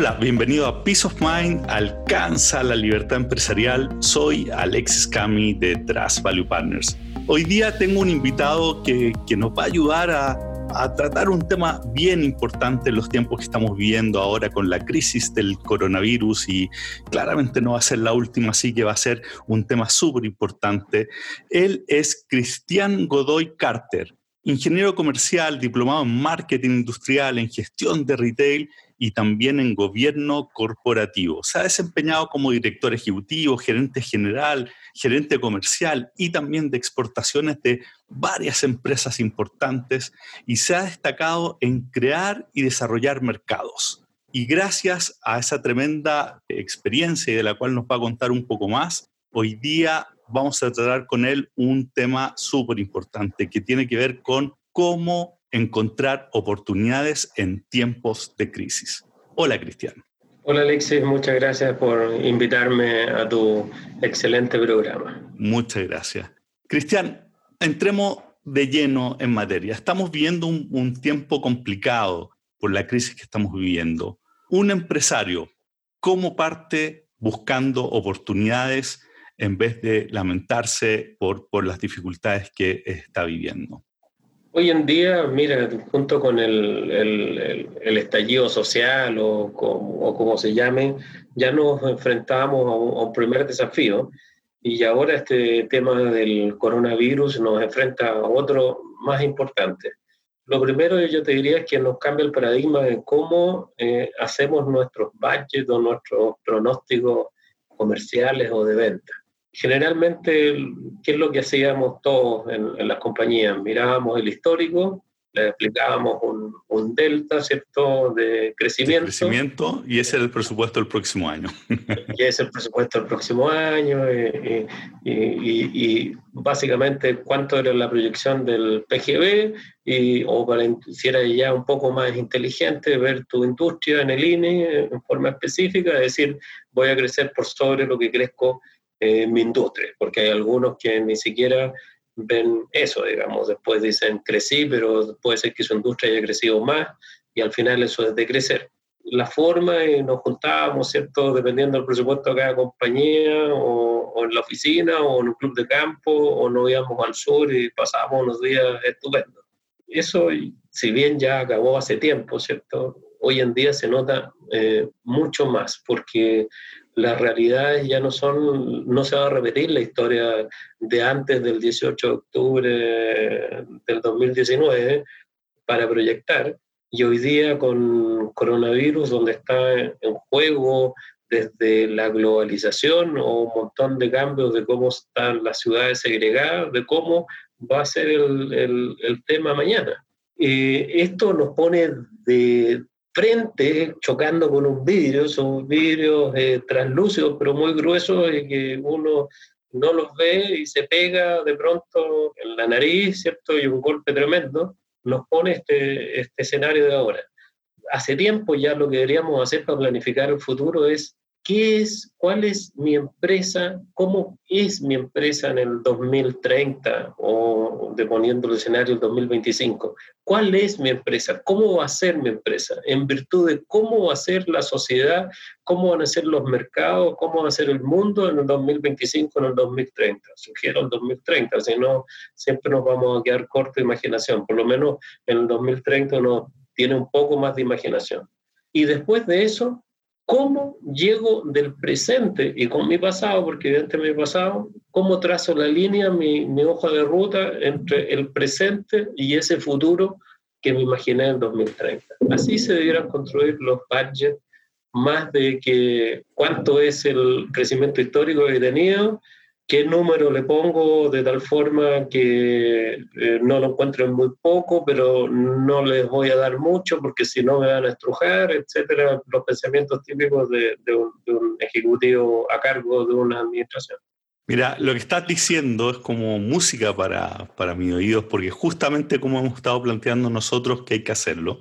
Hola, bienvenido a Peace of Mind, alcanza la libertad empresarial. Soy Alexis Cami de Trust Value Partners. Hoy día tengo un invitado que, que nos va a ayudar a, a tratar un tema bien importante en los tiempos que estamos viviendo ahora con la crisis del coronavirus y claramente no va a ser la última, así que va a ser un tema súper importante. Él es Cristian Godoy Carter, ingeniero comercial, diplomado en marketing industrial, en gestión de retail y también en gobierno corporativo. Se ha desempeñado como director ejecutivo, gerente general, gerente comercial y también de exportaciones de varias empresas importantes y se ha destacado en crear y desarrollar mercados. Y gracias a esa tremenda experiencia y de la cual nos va a contar un poco más, hoy día vamos a tratar con él un tema súper importante que tiene que ver con cómo encontrar oportunidades en tiempos de crisis. Hola, Cristian. Hola, Alexis. Muchas gracias por invitarme a tu excelente programa. Muchas gracias. Cristian, entremos de lleno en materia. Estamos viviendo un, un tiempo complicado por la crisis que estamos viviendo. Un empresario, ¿cómo parte buscando oportunidades en vez de lamentarse por, por las dificultades que está viviendo? Hoy en día, mira, junto con el, el, estallido social o, o, como se llame, ya nos enfrentamos a un, primer desafío y ahora este tema del coronavirus nos enfrenta a otro más importante. Lo primero yo te diría es que nos cambia el paradigma de cómo eh, hacemos nuestros budgets o nuestros pronósticos comerciales o de venta generalmente, ¿qué es lo que hacíamos todos en, las compañías? Mirábamos el histórico, le explicábamos un, un delta, ¿cierto?, de crecimiento. De crecimiento, y ese es el presupuesto del próximo año. y ese es el presupuesto del próximo año, y, y, básicamente cuánto era la proyección del PGB, y, o para si era ya un poco más inteligente, ver tu industria en el INE en forma específica, es decir, voy a crecer por sobre lo que crezco en mi industria, porque hay algunos que ni siquiera ven eso, digamos, después dicen crecí, pero puede ser que su industria haya crecido más y al final eso es de crecer. La forma, y nos juntábamos, ¿cierto? Dependiendo del presupuesto de cada compañía, o, o, en la oficina, o en un club de campo, o nos íbamos al sur y pasábamos unos días estupendos. Eso, si bien ya acabó hace tiempo, ¿cierto? Hoy en día se nota eh, mucho más, porque las realidades ya no son, no se va a repetir la historia de antes del 18 de octubre del 2019 para proyectar. Y hoy día con coronavirus, donde está en juego desde la globalización o un montón de cambios de cómo están las ciudades segregadas, de cómo va a ser el, el, el tema mañana. Eh, esto nos pone de, frente chocando con un vidrio, son vidrios eh, translúcidos pero muy gruesos y que uno no los ve y se pega de pronto en la nariz, ¿cierto? Y un golpe tremendo, nos pone este, este escenario de ahora. Hace tiempo ya lo que deberíamos hacer para planificar el futuro es ¿Qué es, cuál es mi empresa, cómo es mi empresa en el 2030 o deponiendo el escenario el 2025? ¿Cuál es mi empresa? ¿Cómo va a ser mi empresa? En virtud de cómo va a ser la sociedad, cómo van a ser los mercados, cómo va a ser el mundo en el 2025, en el 2030. Sugiero el 2030, si no, siempre nos vamos a quedar corto de imaginación. Por lo menos en el 2030 uno tiene un poco más de imaginación. Y después de eso, cómo llego del presente y con mi pasado, porque evidentemente mi pasado, cómo trazo la línea, mi, hoja de ruta entre el presente y ese futuro que me imaginé en 2030. Así se debieran construir los budgets, más de que cuánto es el crecimiento histórico que he tenido qué número le pongo de tal forma que eh, no lo encuentren muy poco, pero no les voy a dar mucho porque si no me van a estrujar, etcétera, los pensamientos típicos de, un, ejecutivo a cargo de una administración. Mira, lo que estás diciendo es como música para, para mis oídos, porque justamente como hemos estado planteando nosotros que hay que hacerlo,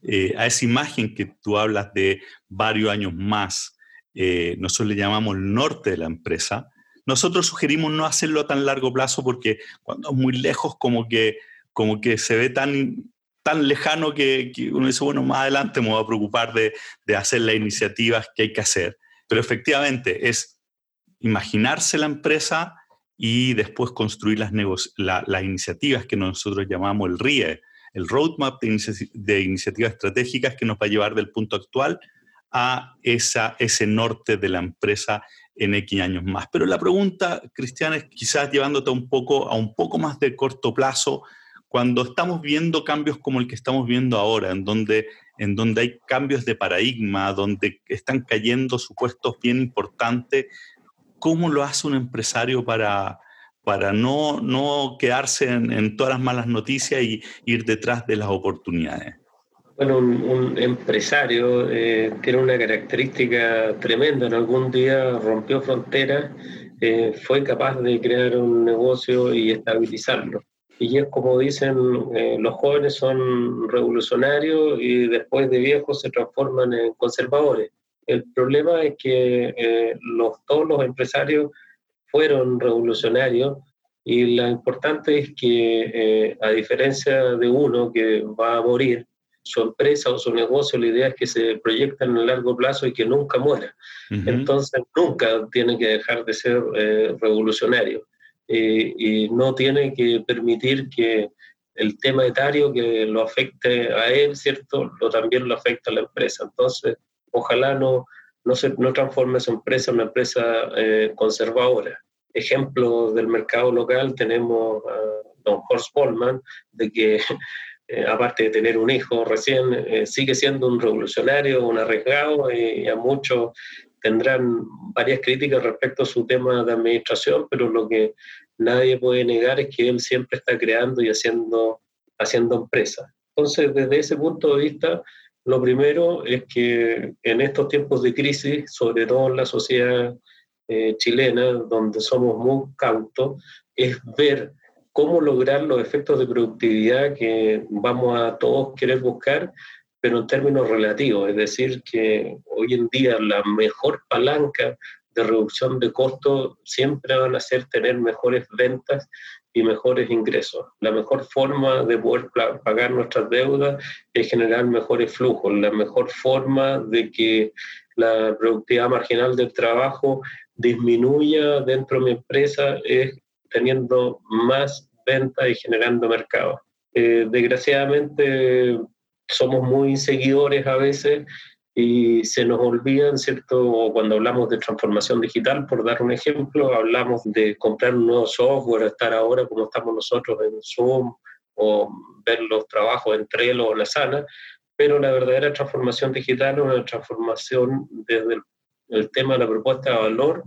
eh, a esa imagen que tú hablas de varios años más, eh, nosotros le llamamos el norte de la empresa, nosotros sugerimos no hacerlo a tan largo plazo porque cuando es muy lejos como que, como que se ve tan tan lejano que, uno dice, bueno, más adelante me voy a preocupar de, de hacer las iniciativas que hay que hacer. Pero efectivamente es imaginarse la empresa y después construir las, las iniciativas que nosotros llamamos el RIE, el Roadmap de, Iniciativas Estratégicas que nos va a llevar del punto actual a esa, ese norte de la empresa en X años más. Pero la pregunta, Cristian, es quizás llevándote un poco, a un poco más de corto plazo, cuando estamos viendo cambios como el que estamos viendo ahora, en donde, en donde hay cambios de paradigma, donde están cayendo supuestos bien importantes, ¿cómo lo hace un empresario para, para no, no quedarse en, todas las malas noticias y ir detrás de las oportunidades? Bueno, un, empresario eh, tiene una característica tremenda. En algún día rompió fronteras, eh, fue capaz de crear un negocio y estabilizarlo. Y es como dicen, eh, los jóvenes son revolucionarios y después de viejos se transforman en conservadores. El problema es que los, todos los empresarios fueron revolucionarios y lo importante es que, eh, a diferencia de uno que va a morir, su empresa o su negocio, la idea es que se proyecta en el largo plazo y que nunca muera. Entonces, nunca tiene que dejar de ser eh, revolucionario y no tiene que permitir que el tema etario que lo afecte a él, ¿cierto? Lo, también lo afecta a la empresa. Entonces, ojalá no, no, se, no transforme su empresa en una empresa eh, conservadora. Ejemplos del mercado local tenemos a don Horst Polman, de que eh, aparte de tener un hijo recién, eh, sigue siendo un revolucionario, un arriesgado y, a muchos tendrán varias críticas respecto a su tema de administración, pero lo que nadie puede negar es que él siempre está creando y haciendo, haciendo empresa. Entonces, desde ese punto de vista, lo primero es que en estos tiempos de crisis, sobre todo en la sociedad eh, chilena, donde somos muy cautos, es ver cómo lograr los efectos de productividad que vamos a todos querer buscar, pero en términos relativos. Es decir, que hoy en día la mejor palanca de reducción de costos siempre van a ser tener mejores ventas y mejores ingresos. La mejor forma de poder pagar nuestras deudas es generar mejores flujos. La mejor forma de que la productividad marginal del trabajo disminuya dentro de mi empresa es teniendo más ventas y generando mercado. Eh, desgraciadamente somos muy seguidores a veces y se nos olvidan, ¿cierto? Cuando hablamos de transformación digital, por dar un ejemplo, hablamos de comprar un nuevo software, estar ahora como estamos nosotros en Zoom o ver los trabajos en Trello o la Sana, pero la verdadera transformación digital es una transformación desde el, el tema de la propuesta de valor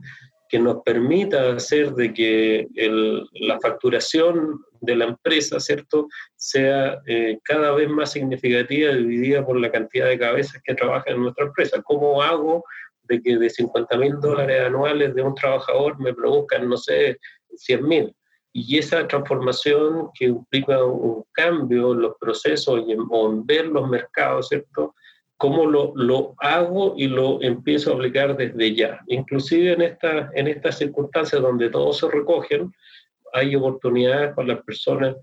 que nos permita hacer de que el, la facturación de la empresa, ¿cierto?, sea eh, cada vez más significativa, dividida por la cantidad de cabezas que trabajan en nuestra empresa. ¿Cómo hago de que de 50 mil dólares anuales de un trabajador me produzcan, no sé, 100 mil? Y esa transformación que implica un cambio en los procesos y en, o en ver los mercados, ¿cierto?, cómo lo, lo, hago y lo empiezo a aplicar desde ya. Inclusive en, esta, en estas circunstancias donde todos se recogen, hay oportunidades para las personas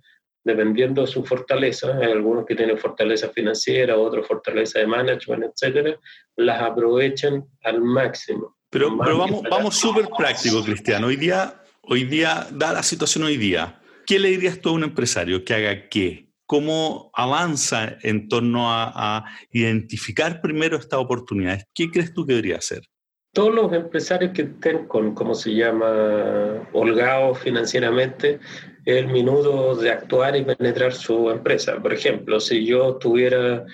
dependiendo de su fortaleza, hay algunos que tienen fortaleza financiera, otros fortaleza de management, etcétera, las aprovechan al máximo. Pero, pero vamos, vamos súper práctico, Cristiano. Hoy día, hoy día, da la situación hoy día, ¿qué le dirías tú a un empresario que haga qué? Cómo avanza en torno a, identificar primero estas oportunidades. ¿Qué crees tú que debería hacer? Todos los empresarios que estén con, ¿cómo se llama?, holgados financieramente, el minuto de actuar y penetrar su empresa. Por ejemplo, si yo estuviera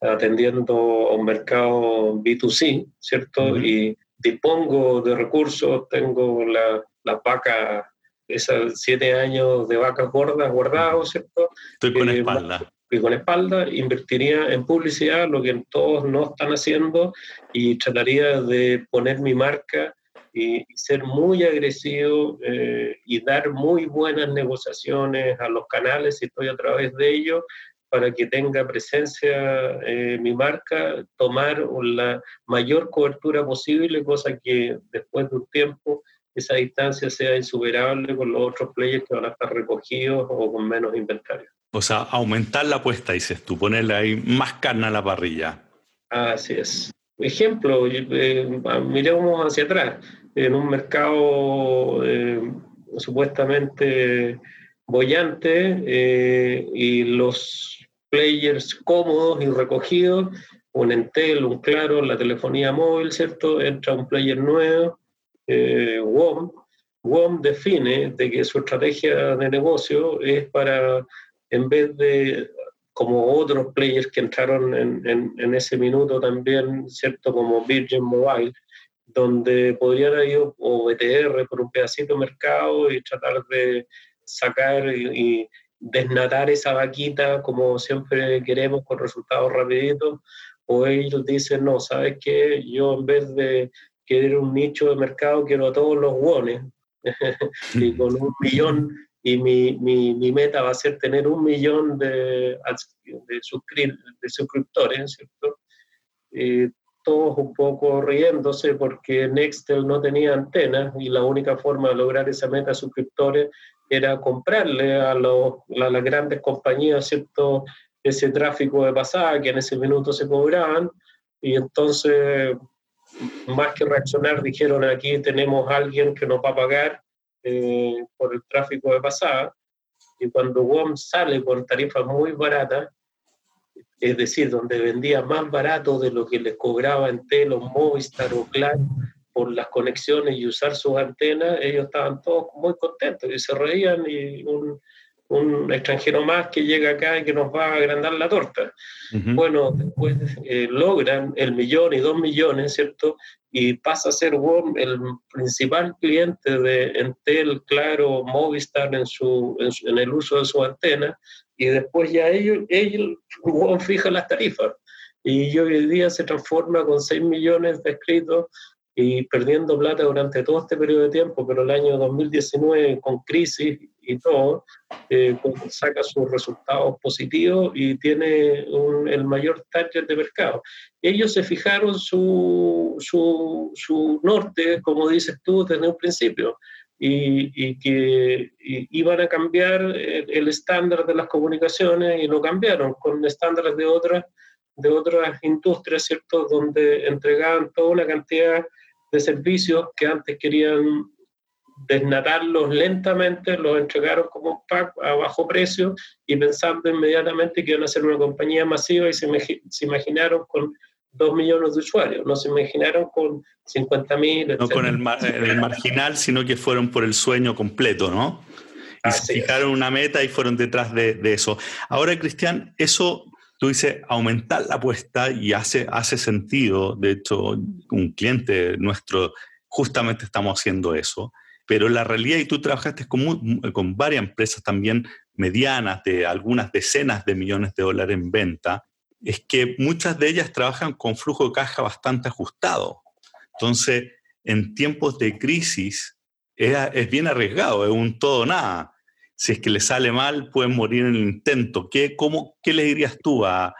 atendiendo a un mercado B2C, ¿cierto? Y dispongo de recursos, tengo la, la vaca esos siete años de vacas gordas guardados, ¿cierto? Estoy con eh, espalda. Y con espalda invertiría en publicidad, lo que todos no están haciendo, y trataría de poner mi marca y, ser muy agresivo eh, y dar muy buenas negociaciones a los canales, si estoy a través de ellos, para que tenga presencia eh, mi marca, tomar la mayor cobertura posible, cosa que después de un tiempo esa distancia sea insuperable con los otros players que van a estar recogidos o con menos inventario. O sea, aumentar la apuesta, dices tú, ponerle ahí más carne a la parrilla. Así es. Ejemplo, eh, miremos hacia atrás. En un mercado eh, supuestamente bollante eh, y los players cómodos y recogidos, un Entel, un Claro, la telefonía móvil, ¿cierto? Entra un player nuevo, WOM. WOM define de que su estrategia de negocio es para, en vez de como otros players que entraron en, en, ese minuto también, ¿cierto? Como Virgin Mobile, donde podrían haber ido o BTR por un pedacito de mercado y tratar de sacar y, desnatar esa vaquita como siempre queremos con resultados rapiditos, o ellos dicen, no, ¿sabes qué? Yo en vez de querer un nicho de mercado, quiero a todos los wones, y con un millón y mi, mi, mi, meta va a ser tener un millón de, de, suscriptores, ¿cierto? todos un poco riéndose porque Nextel no tenía antenas y la única forma de lograr esa meta de suscriptores era comprarle a, los, a las grandes compañías, ¿cierto? Ese tráfico de pasada que en ese minuto se cobraban y entonces, más que reaccionar, dijeron aquí tenemos a alguien que nos va a pagar eh, por el tráfico de pasada, y cuando WOM sale con tarifas muy baratas, es decir, donde vendía más barato de lo que les cobraba en Telo, Movistar o Claro por las conexiones y usar sus antenas, ellos estaban todos muy contentos y se reían y un, un extranjero más que llega acá y que nos va a agrandar la torta. Bueno, después eh, logran el millón y dos millones, ¿cierto? Y pasa a ser WOM el principal cliente de Entel, Claro, Movistar en, su, en, el uso de su antena, y después ya ellos, ellos WOM fija las tarifas. Y hoy día se transforma con 6 millones de escritos y perdiendo plata durante todo este periodo de tiempo, pero el año 2019 con crisis y todo, eh, saca sus resultados positivos y tiene el mayor target de mercado. Ellos se fijaron su, su, su norte, como dices tú, desde un principio, y, y que iban a cambiar el, estándar de las comunicaciones y lo cambiaron con estándares de otras de otras industrias, ¿cierto?, donde entregaban toda una cantidad de servicios que antes querían desnatarlos lentamente, los entregaron como un pack a bajo precio y pensando inmediatamente que iban a ser una compañía masiva y se, se imaginaron con dos millones de usuarios, no se imaginaron con 50 mil. No con el, marginal, sino que fueron por el sueño completo, ¿no? Y se fijaron una meta y fueron detrás de, de eso. Ahora, Cristian, eso tú dices aumentar la apuesta y hace, hace sentido. De hecho, un cliente nuestro, justamente estamos haciendo eso. Pero la realidad, y tú trabajaste con, con varias empresas también medianas, de algunas decenas de millones de dólares en venta, es que muchas de ellas trabajan con flujo de caja bastante ajustado. Entonces, en tiempos de crisis, es, es bien arriesgado, es un todo nada si es que le sale mal, pueden morir en el intento. ¿Qué, cómo, qué le dirías tú a,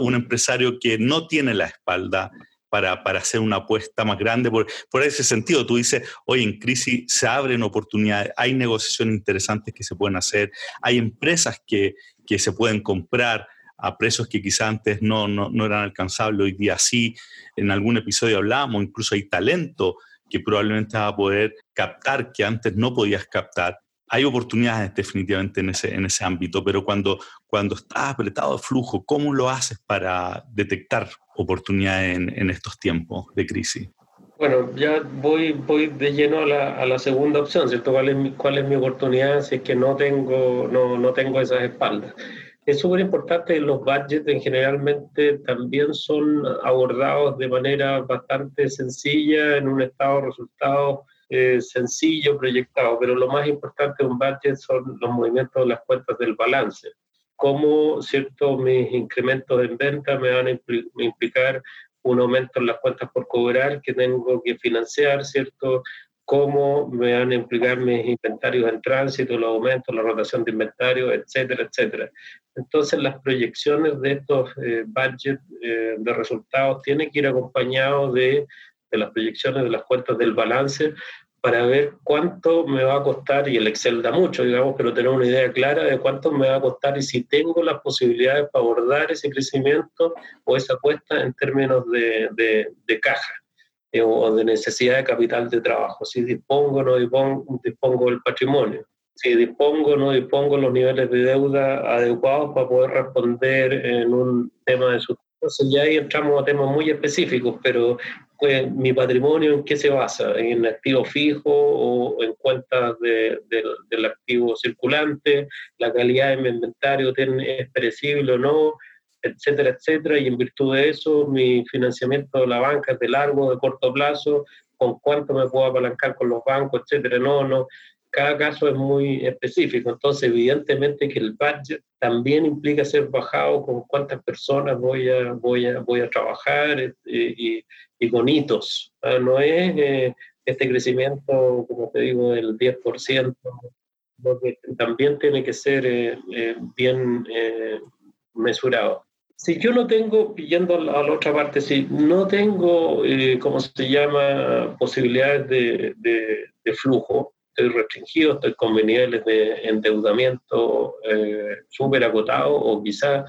un empresario que no tiene la espalda para, para hacer una apuesta más grande? Por, por, ese sentido, tú dices, hoy en crisis se abren oportunidades, hay negociaciones interesantes que se pueden hacer, hay empresas que, que se pueden comprar a precios que quizás antes no, no, no eran alcanzables, hoy día sí. En algún episodio hablamos, incluso hay talento que probablemente va a poder captar que antes no podías captar hay oportunidades definitivamente en ese, en ese ámbito, pero cuando, cuando estás apretado de flujo, ¿cómo lo haces para detectar oportunidades en, estos tiempos de crisis? Bueno, ya voy, voy de lleno a la, a la segunda opción, ¿cierto? ¿Cuál es, mi, ¿Cuál es mi oportunidad si es que no tengo, no, no tengo esas espaldas? Es súper importante, los budgets en generalmente también son abordados de manera bastante sencilla en un estado de resultados eh, sencillo proyectado, pero lo más importante de un budget son los movimientos de las cuentas del balance. Cómo, ¿cierto?, mis incrementos en venta me van a implicar un aumento en las cuentas por cobrar que tengo que financiar, ¿cierto? Cómo me van a implicar mis inventarios en tránsito, los aumentos, la rotación de inventario, etcétera, etcétera. Entonces, las proyecciones de estos eh, budgets eh, de resultados tienen que ir acompañados de de las proyecciones de las cuentas del balance para ver cuánto me va a costar, y el Excel da mucho, digamos, pero tener una idea clara de cuánto me va a costar y si tengo las posibilidades para abordar ese crecimiento o esa apuesta en términos de, de, caja eh, o de necesidad de capital de trabajo, si dispongo o no dispongo, dispongo del patrimonio. Si dispongo o no dispongo los niveles de deuda adecuados para poder responder en un tema de entonces ya ahí entramos a temas muy específicos, pero pues, mi patrimonio en qué se basa, en activo fijo o en cuentas de, del activo circulante, la calidad de mi inventario es perecible o no, etcétera, etcétera, y en virtud de eso mi financiamiento de la banca es de largo, de corto plazo, con cuánto me puedo apalancar con los bancos, etcétera, no, no, cada caso es muy específico, entonces evidentemente que el budget también implica ser bajado con cuántas personas voy a, voy a, voy a trabajar eh, y, y, con hitos. ¿ah? No es eh, este crecimiento, como te digo, del 10%, también tiene que ser eh, bien mesurado. Si yo no tengo, yendo a la otra parte, si no tengo, ¿cómo se llama?, posibilidades de, de, de flujo, estoy restringido, estoy con niveles de endeudamiento eh, súper agotados o quizás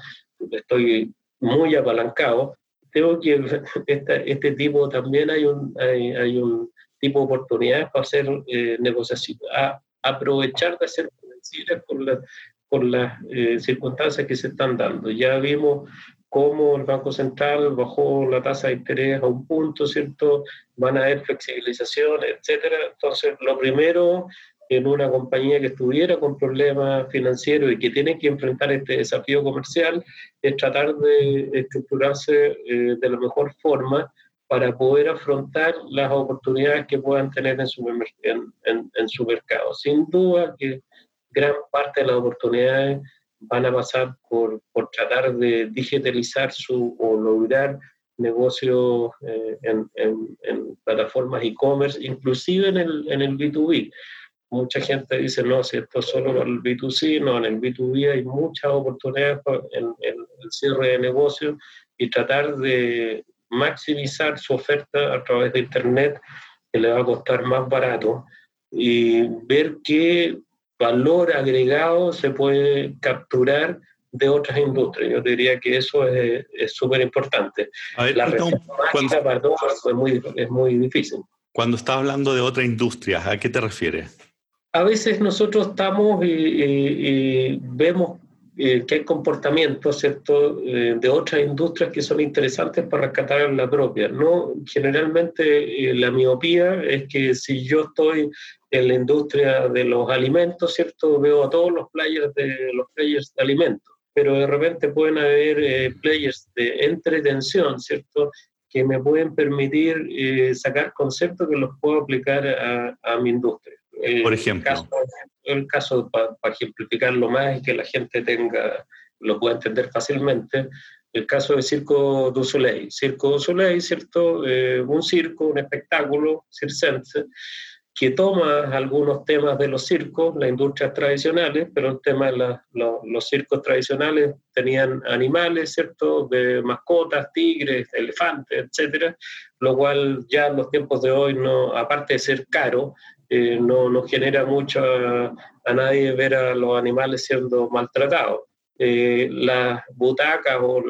estoy muy apalancado, tengo que este, este tipo también hay un, hay, un tipo de oportunidades para hacer eh, negociaciones, a, aprovechar de financieras con, la, con las eh, circunstancias que se están dando. Ya vimos cómo el Banco Central bajó la tasa de interés a un punto, ¿cierto? Van a haber flexibilizaciones, etcétera. Entonces, lo primero en una compañía que estuviera con problemas financieros y que tiene que enfrentar este desafío comercial es tratar de estructurarse eh, de la mejor forma para poder afrontar las oportunidades que puedan tener en su, en, en su mercado. Sin duda que gran parte de las oportunidades van a pasar por, por tratar de digitalizar su, o lograr negocios eh, en, en, plataformas e-commerce, inclusive en el, en el B2B. Mucha gente dice, no, si esto es solo para el B2C, no, en el B2B hay muchas oportunidades en, en el cierre de negocios y tratar de maximizar su oferta a través de Internet, que le va a costar más barato, y ver qué valor agregado se puede capturar de otras industrias. Yo diría que eso es súper importante. La receta para es muy, es muy difícil. Cuando estás hablando de otra industria, ¿a qué te refieres? A veces nosotros estamos y, vemos eh, que hay comportamientos ¿cierto? Eh, de otras industrias que son interesantes para rescatar la propia. ¿no? Generalmente eh, la miopía es que si yo estoy en la industria de los alimentos, ¿cierto? Veo a todos los players de los players de alimentos, pero de repente pueden haber eh, players de entretención, ¿cierto? Que me pueden permitir eh, sacar conceptos que los puedo aplicar a, a mi industria. Eh, Por ejemplo. El caso, para ejemplificarlo más y que la gente tenga, lo pueda entender fácilmente, el caso de Circo du Soleil. Circo du Soleil, ¿cierto? un circo, un espectáculo circense, que toma algunos temas de los circos, las industrias tradicionales, pero el tema de los circos tradicionales tenían animales, ¿cierto?, de mascotas, tigres, elefantes, etcétera, lo cual ya en los tiempos de hoy, no, aparte de ser caro, eh, no, no, genera mucho a, nadie ver a los animales siendo maltratados. Eh, las butacas o,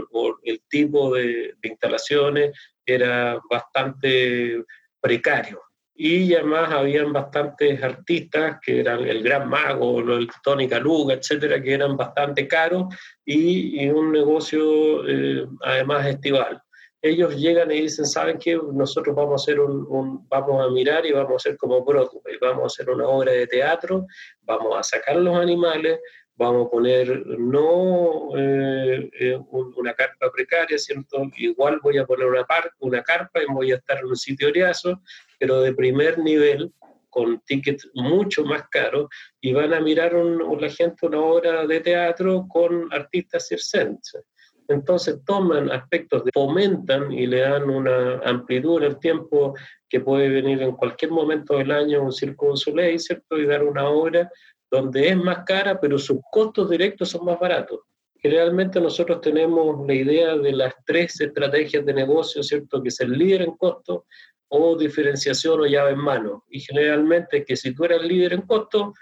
el tipo de, de instalaciones era bastante precario y además habían bastantes artistas que eran el Gran Mago, el Tony Caluga, etcétera, que eran bastante caros y, un negocio eh, además estival. Ellos llegan y dicen, ¿saben qué? Nosotros vamos a hacer un, vamos a mirar y vamos a hacer como Broadway, vamos a hacer una obra de teatro, vamos a sacar los animales, vamos a poner no eh, eh, una carpa precaria, ¿cierto? Igual voy a poner una, par, una carpa y voy a estar en un sitio oriazo, pero de primer nivel, con tickets mucho más caros, y van a mirar un, la gente una obra de teatro con artistas circenses. Entonces toman aspectos, fomentan y le dan una amplitud en el tiempo que puede venir en cualquier momento del año un circo ley, ¿cierto? Y dar una obra donde es más cara, pero sus costos directos son más baratos. Generalmente nosotros tenemos la idea de las tres estrategias de negocio, ¿cierto? Que es el líder en costos, o diferenciación o llave en mano. Y generalmente que si tú eras líder en costo,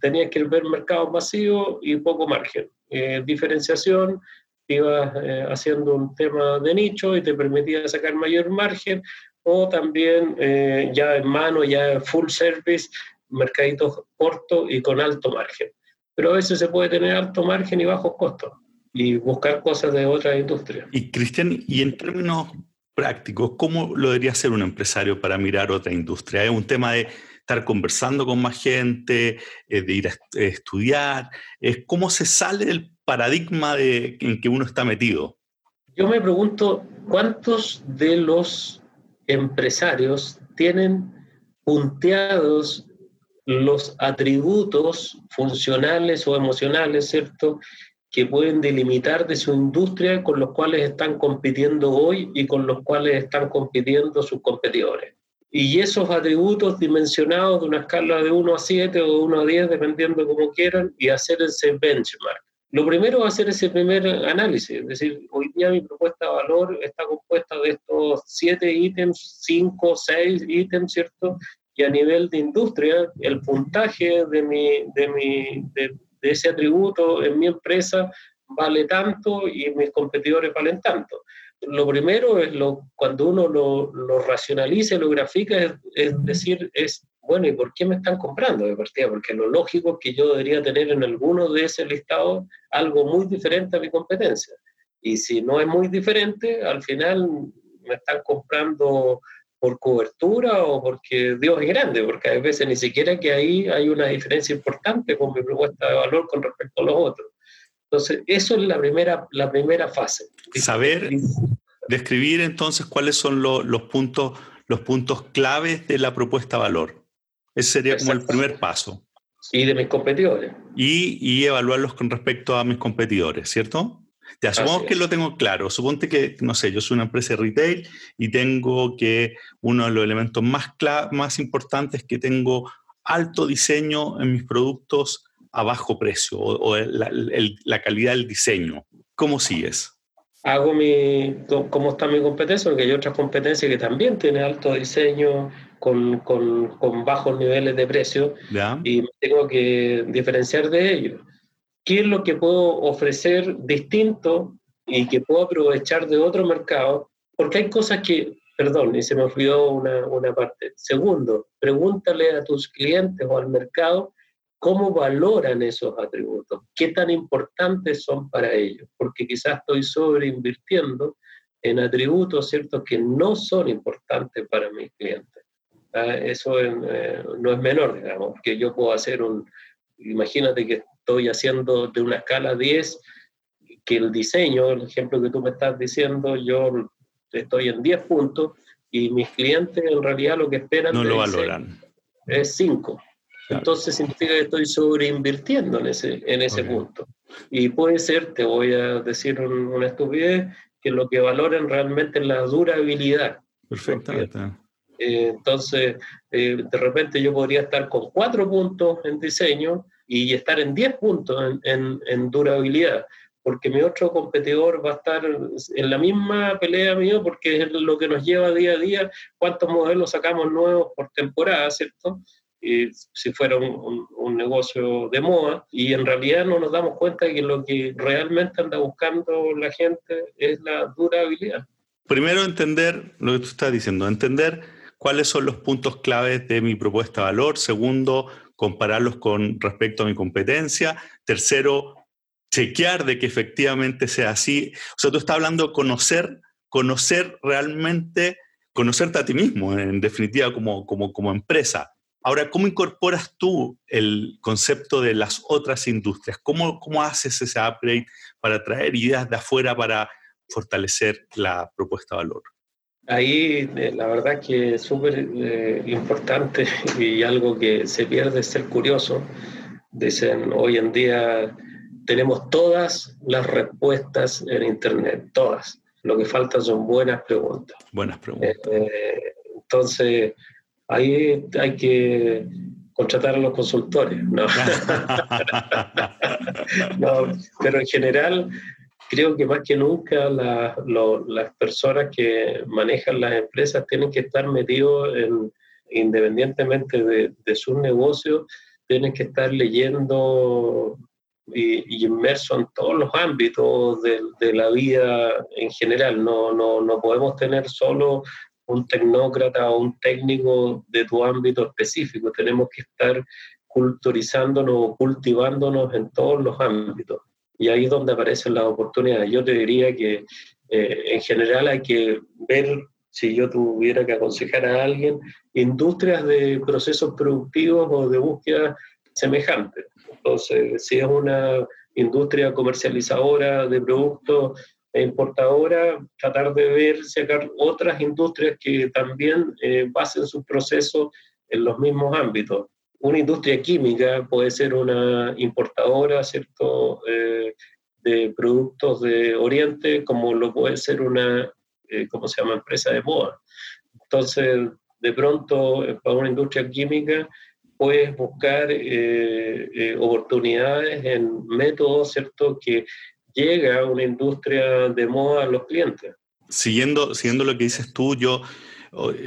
tenías que ver mercados masivos y poco margen. Eh, diferenciación, ibas eh, haciendo un tema de nicho y te permitía sacar mayor margen, o también eh, ya en mano, ya full service, mercaditos cortos y con alto margen. Pero a veces se puede tener alto margen y bajos costos y buscar cosas de otra industria. Y Cristian, y en términos prácticos, ¿cómo lo debería hacer un empresario para mirar otra industria? ¿Es un tema de estar conversando con más gente, eh, de ir a estudiar? ¿Es ¿Cómo se sale del paradigma en que uno está metido? Yo me pregunto, ¿cuántos de los empresarios tienen punteados los atributos funcionales o emocionales, ¿cierto?, que pueden delimitar de su industria con los cuales están compitiendo hoy y con los cuales están compitiendo sus competidores. Y esos atributos dimensionados de una escala de 1 a 7 o de 1 a 10, dependiendo como quieran, y hacer ese benchmark. Lo primero es hacer ese primer análisis, es decir, hoy día mi propuesta de valor está compuesta de estos siete ítems, cinco, seis ítems, ¿cierto? Y a nivel de industria, el puntaje de, mi, de, mi, de, ese atributo en mi empresa vale tanto y mis competidores valen tanto. Lo primero es lo, cuando uno lo, lo racionaliza y lo grafica, es, es decir, es bueno, ¿y por qué me están comprando de partida? Porque lo lógico es que yo debería tener en alguno de ese listado algo muy diferente a mi competencia. Y si no es muy diferente, al final me están comprando por cobertura o porque Dios es grande, porque a veces ni siquiera que ahí hay una diferencia importante con mi propuesta de valor con respecto a los otros. Entonces, eso es la primera, la primera fase. Saber describir entonces cuáles son los, puntos, los puntos claves de la propuesta valor. Ese sería como el primer paso. Y de mis competidores. Y, y evaluarlos con respecto a mis competidores, ¿cierto? Ya, supongo que lo tengo claro. Suponte que, no sé, yo soy una empresa de retail y tengo que uno de los elementos más, más importantes es que tengo alto diseño en mis productos a bajo precio o, la, la, calidad del diseño. ¿Cómo sigues? Hago mi, cómo está mi competencia, porque hay otras competencias que también tienen alto diseño, con, con, con bajos niveles de precio y tengo que diferenciar de ellos. ¿Qué es lo que puedo ofrecer distinto y que puedo aprovechar de otro mercado? Porque hay cosas que, perdón, y se me olvidó una, una parte. Segundo, pregúntale a tus clientes o al mercado cómo valoran esos atributos, qué tan importantes son para ellos, porque quizás estoy sobreinvirtiendo en atributos ciertos que no son importantes para mis clientes. Ah, eso eh, no es menor, digamos, porque yo puedo hacer un, imagínate que estoy haciendo de una escala 10, que el diseño, el ejemplo que tú me estás diciendo, yo estoy en 10 puntos y mis clientes en realidad lo que esperan no lo valoran. es 5. Entonces significa que estoy sobreinvirtiendo en ese, en ese punto. Y puede ser, te voy a decir una estupidez, que lo que valoren realmente es la durabilidad. Perfectamente. Eh, entonces, eh, de repente yo podría estar con cuatro puntos en diseño y estar en 10 puntos en, en, durabilidad, porque mi otro competidor va a estar en la misma pelea mío, porque es lo que nos lleva día a día, cuántos modelos sacamos nuevos por temporada, ¿cierto? Y si fuera un, un, negocio de moda, y en realidad no nos damos cuenta de que lo que realmente anda buscando la gente es la durabilidad. Primero entender lo que tú estás diciendo, entender cuáles son los puntos claves de mi propuesta de valor. Segundo, compararlos con respecto a mi competencia. Tercero, chequear de que efectivamente sea así. O sea, tú estás hablando de conocer, conocer realmente, conocerte a ti mismo, en definitiva, como, como, como empresa. Ahora, ¿cómo incorporas tú el concepto de las otras industrias? ¿Cómo, ¿Cómo haces ese upgrade para traer ideas de afuera para fortalecer la propuesta de valor? Ahí eh, la verdad que es súper eh, importante y algo que se pierde es ser curioso. Dicen, hoy en día tenemos todas las respuestas en Internet, todas. Lo que falta son buenas preguntas. Buenas preguntas. Eh, entonces, ahí hay que contratar a los consultores. no pero en general creo que más que nunca las personas que manejan las empresas tienen que estar metidos en, independientemente de, sus negocios, tienen que estar leyendo y, inmerso en todos los ámbitos de, la vida en general. No, no, no podemos tener solo un tecnócrata o un técnico de tu ámbito específico. Tenemos que estar culturizándonos, cultivándonos en todos los ámbitos. Y ahí es donde aparecen las oportunidades. Yo te diría que eh, en general hay que ver, si yo tuviera que aconsejar a alguien, industrias de procesos productivos o de búsqueda semejantes. Entonces, si es una industria comercializadora de productos e importadora, tratar de ver, sacar otras industrias que también eh, basen sus procesos en los mismos ámbitos. Una industria química puede ser una importadora, ¿cierto?, eh, de productos de Oriente, como lo puede ser una, eh, ¿cómo se llama?, empresa de moda. Entonces, de pronto, para una industria química, puedes buscar oportunidades en métodos, ¿cierto?, que llega una industria de moda a los clientes. Siguiendo, siguiendo lo que dices tú, yo,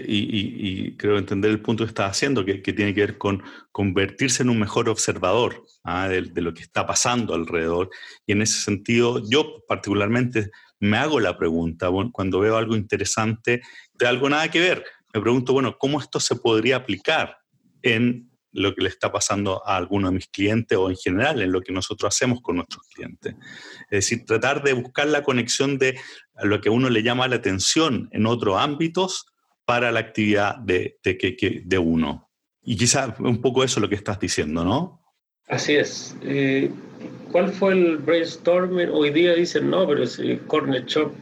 y, creo entender el punto que estás haciendo, que, tiene que ver con convertirse en un mejor observador ¿ah? de, lo que está pasando alrededor. Y en ese sentido, yo particularmente me hago la pregunta, cuando veo algo interesante, de algo nada que ver, me pregunto, bueno, ¿cómo esto se podría aplicar en lo que le está pasando a alguno de mis clientes o en general en lo que nosotros hacemos con nuestros clientes. Es decir, tratar de buscar la conexión de lo que uno le llama la atención en otros ámbitos para la actividad de, de, de uno. Y quizás un poco eso es lo que estás diciendo, ¿no? Así es. Eh, ¿Cuál fue el brainstorming? Hoy día dicen, no, pero es el Corner Shop,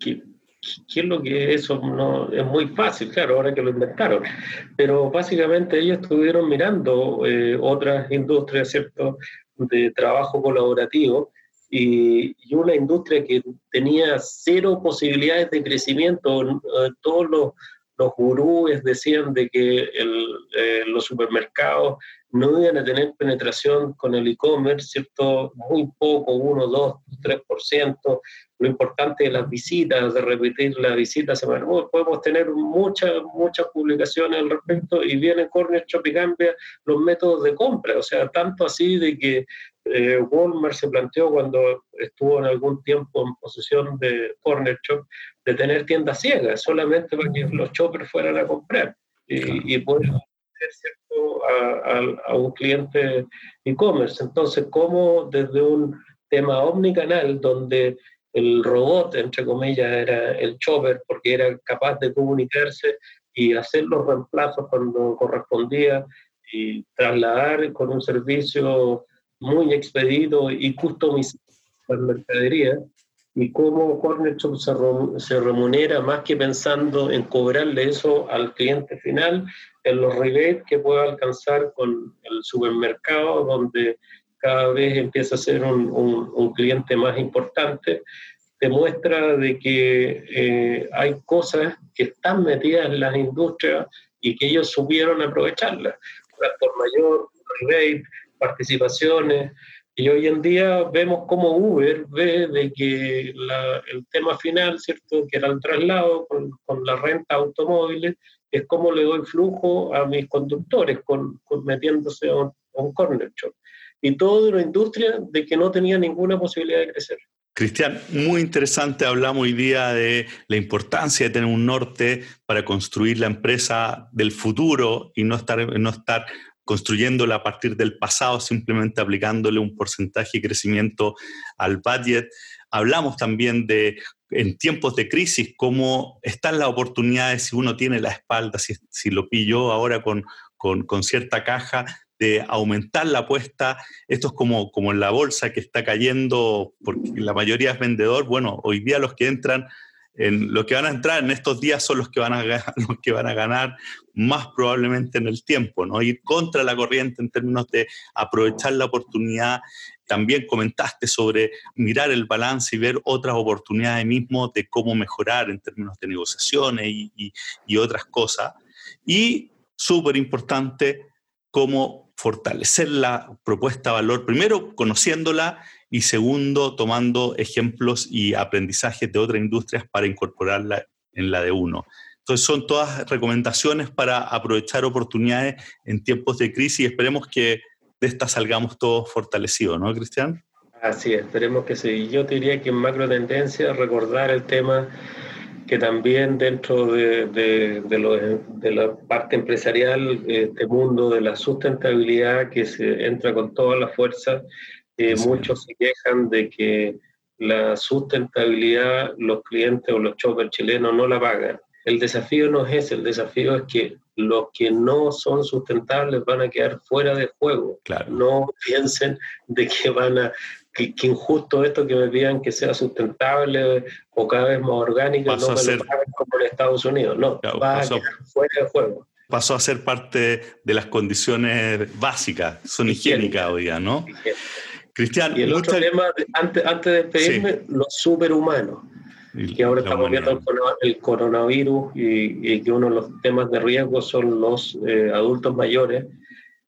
¿Qué es lo que eso no es muy fácil, claro, ahora que lo inventaron? Pero básicamente ellos estuvieron mirando eh, otras industrias, ¿cierto?, de trabajo colaborativo y, una industria que tenía cero posibilidades de crecimiento. Eh, todos los, los gurúes decían de que eh, los supermercados no iban a tener penetración con el e-commerce, ¿cierto? Muy poco, 1, 2, 3%. Lo importante es las visitas, de repetir las visitas Podemos tener muchas, muchas publicaciones al respecto y viene Corner Shop y cambia los métodos de compra. O sea, tanto así de que eh, Walmart se planteó cuando estuvo en algún tiempo en posesión de Corner Shop de tener tiendas ciegas, solamente para que los shoppers fueran a comprar y, y poder a, un cliente e-commerce. Entonces, ¿cómo desde un tema omnicanal, donde el robot, entre comillas, era el chopper, porque era capaz de comunicarse y hacer los reemplazos cuando correspondía y trasladar con un servicio muy expedito y customizado la mercadería, y cómo Corner Shop se, remunera más que pensando en cobrarle eso al cliente final, en los rebates que pueda alcanzar con el supermercado, donde cada vez empieza a ser un, un, cliente más importante, demuestra de que eh, hay cosas que están metidas en las industrias y que ellos supieron aprovecharlas, por mayor rebate, participaciones, y hoy en día vemos como Uber ve de que el tema final, ¿cierto? que era el traslado con, con la renta automóviles, es cómo le doy flujo a mis conductores con, metiéndose a un, corner shop. Y todo de una industria de que no tenía ninguna posibilidad de crecer. Cristian, muy interesante. Hablamos hoy día de la importancia de tener un norte para construir la empresa del futuro y no estar, no estar construyéndola a partir del pasado, simplemente aplicándole un porcentaje de crecimiento al budget. Hablamos también de, en tiempos de crisis, cómo están las oportunidades si uno tiene la espalda, si, si lo pilló ahora con, con, con, cierta caja, de aumentar la apuesta. Esto es como, como en la bolsa que está cayendo, porque la mayoría es vendedor. Bueno, hoy día los que entran en, los que van a entrar en estos días son los que van a los que van a ganar más probablemente en el tiempo, ¿no? Ir contra la corriente en términos de aprovechar la oportunidad. También comentaste sobre mirar el balance y ver otras oportunidades mismo de cómo mejorar en términos de negociaciones y, otras cosas. Y súper importante, cómo fortalecer la propuesta valor, primero conociéndola y segundo tomando ejemplos y aprendizajes de otras industrias para incorporarla en la de uno. Entonces son todas recomendaciones para aprovechar oportunidades en tiempos de crisis y esperemos que de esta salgamos todos fortalecidos, ¿no, Cristian? Así es, esperemos que sí. Yo diría que en macro tendencia recordar el tema que también dentro de, de, la parte empresarial, este mundo de la sustentabilidad que se entra con toda la fuerza, eh, muchos se quejan de que la sustentabilidad los clientes o los choppers chilenos no la pagan. El desafío no es ese, el desafío es que los que no son sustentables van a quedar fuera de juego. No piensen de que van a que, injusto esto que me pidan que sea sustentable o cada vez más orgánico, no me ser, lo como en Estados Unidos. No, va a quedar fuera de juego. Pasó a ser parte de las condiciones básicas, son higiénicas hoy día, ¿no? Cristian, y el otro tema, antes, antes de despedirme, los superhumanos que ahora estamos viendo el coronavirus y, que uno de los temas de riesgo son los eh, adultos mayores.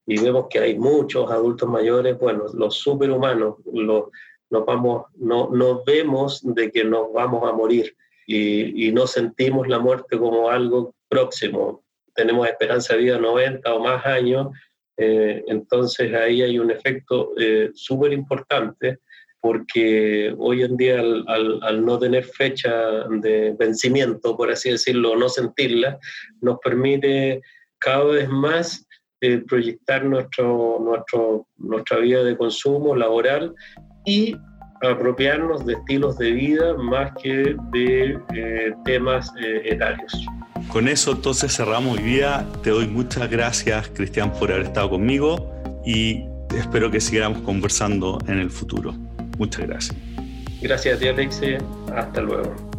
Y vemos que hay muchos adultos mayores, bueno, los superhumanos, los, nos, vamos, no, nos vemos de que nos vamos a morir. Y, y no sentimos la muerte como algo próximo. Tenemos esperanza de vida 90 o más años, eh, entonces ahí hay un efecto eh, súper importante porque hoy en día al, no tener fecha de vencimiento, por así decirlo, no sentirla, nos permite cada vez más eh, proyectar nuestro, nuestro, nuestra vida de consumo laboral y apropiarnos de estilos de vida más que de eh, temas eh, etarios. Con eso entonces cerramos hoy día. Te doy muchas gracias, Cristian, por haber estado conmigo y espero que sigamos conversando en el futuro. Muchas gracias. Gracias a ti, Alexi. Hasta luego.